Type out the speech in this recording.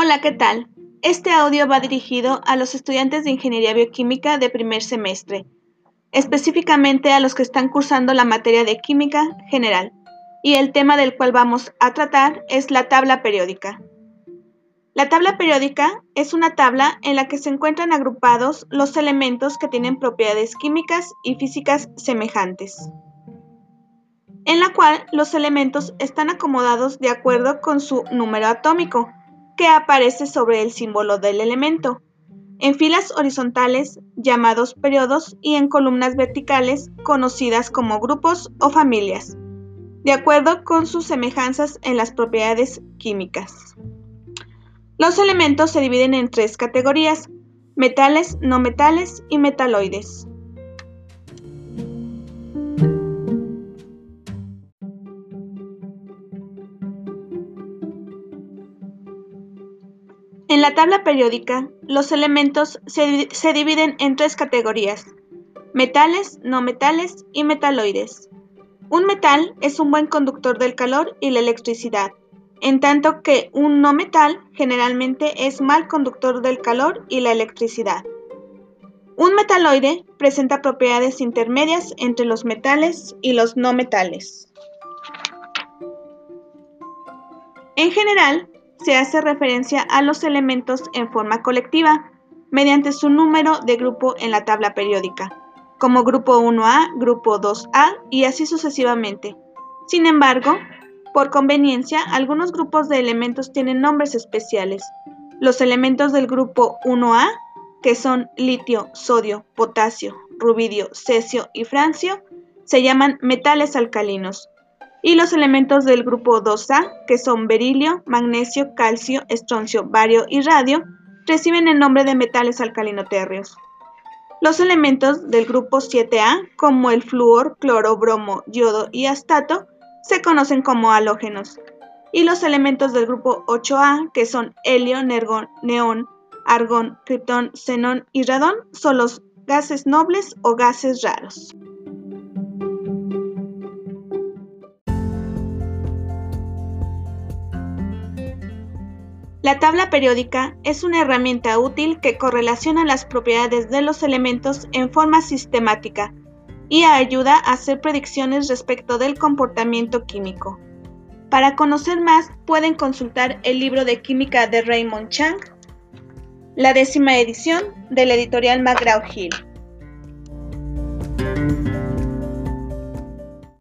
Hola, ¿qué tal? Este audio va dirigido a los estudiantes de Ingeniería Bioquímica de primer semestre, específicamente a los que están cursando la materia de Química General, y el tema del cual vamos a tratar es la tabla periódica. La tabla periódica es una tabla en la que se encuentran agrupados los elementos que tienen propiedades químicas y físicas semejantes, en la cual los elementos están acomodados de acuerdo con su número atómico, que aparece sobre el símbolo del elemento, en filas horizontales llamados periodos y en columnas verticales conocidas como grupos o familias, de acuerdo con sus semejanzas en las propiedades químicas. Los elementos se dividen en tres categorías, metales, no metales y metaloides. En la tabla periódica, los elementos se, dividen en tres categorías, metales, no metales y metaloides. Un metal es un buen conductor del calor y la electricidad, en tanto que un no metal generalmente es mal conductor del calor y la electricidad. Un metaloide presenta propiedades intermedias entre los metales y los no metales. En general, se hace referencia a los elementos en forma colectiva mediante su número de grupo en la tabla periódica, como grupo 1A, grupo 2A y así sucesivamente. Sin embargo, por conveniencia, algunos grupos de elementos tienen nombres especiales. Los elementos del grupo 1A, que son litio, sodio, potasio, rubidio, cesio y francio, se llaman metales alcalinos, y los elementos del grupo 2A, que son berilio, magnesio, calcio, estroncio, bario y radio, reciben el nombre de metales alcalinotérreos. Los elementos del grupo 7A, como el flúor, cloro, bromo, yodo y astato, se conocen como halógenos. Y los elementos del grupo 8A, que son helio, neón, argón, criptón, xenón y radón, son los gases nobles o gases raros. La tabla periódica es una herramienta útil que correlaciona las propiedades de los elementos en forma sistemática y ayuda a hacer predicciones respecto del comportamiento químico. Para conocer más pueden consultar el libro de química de Raymond Chang, la décima edición de la editorial McGraw-Hill.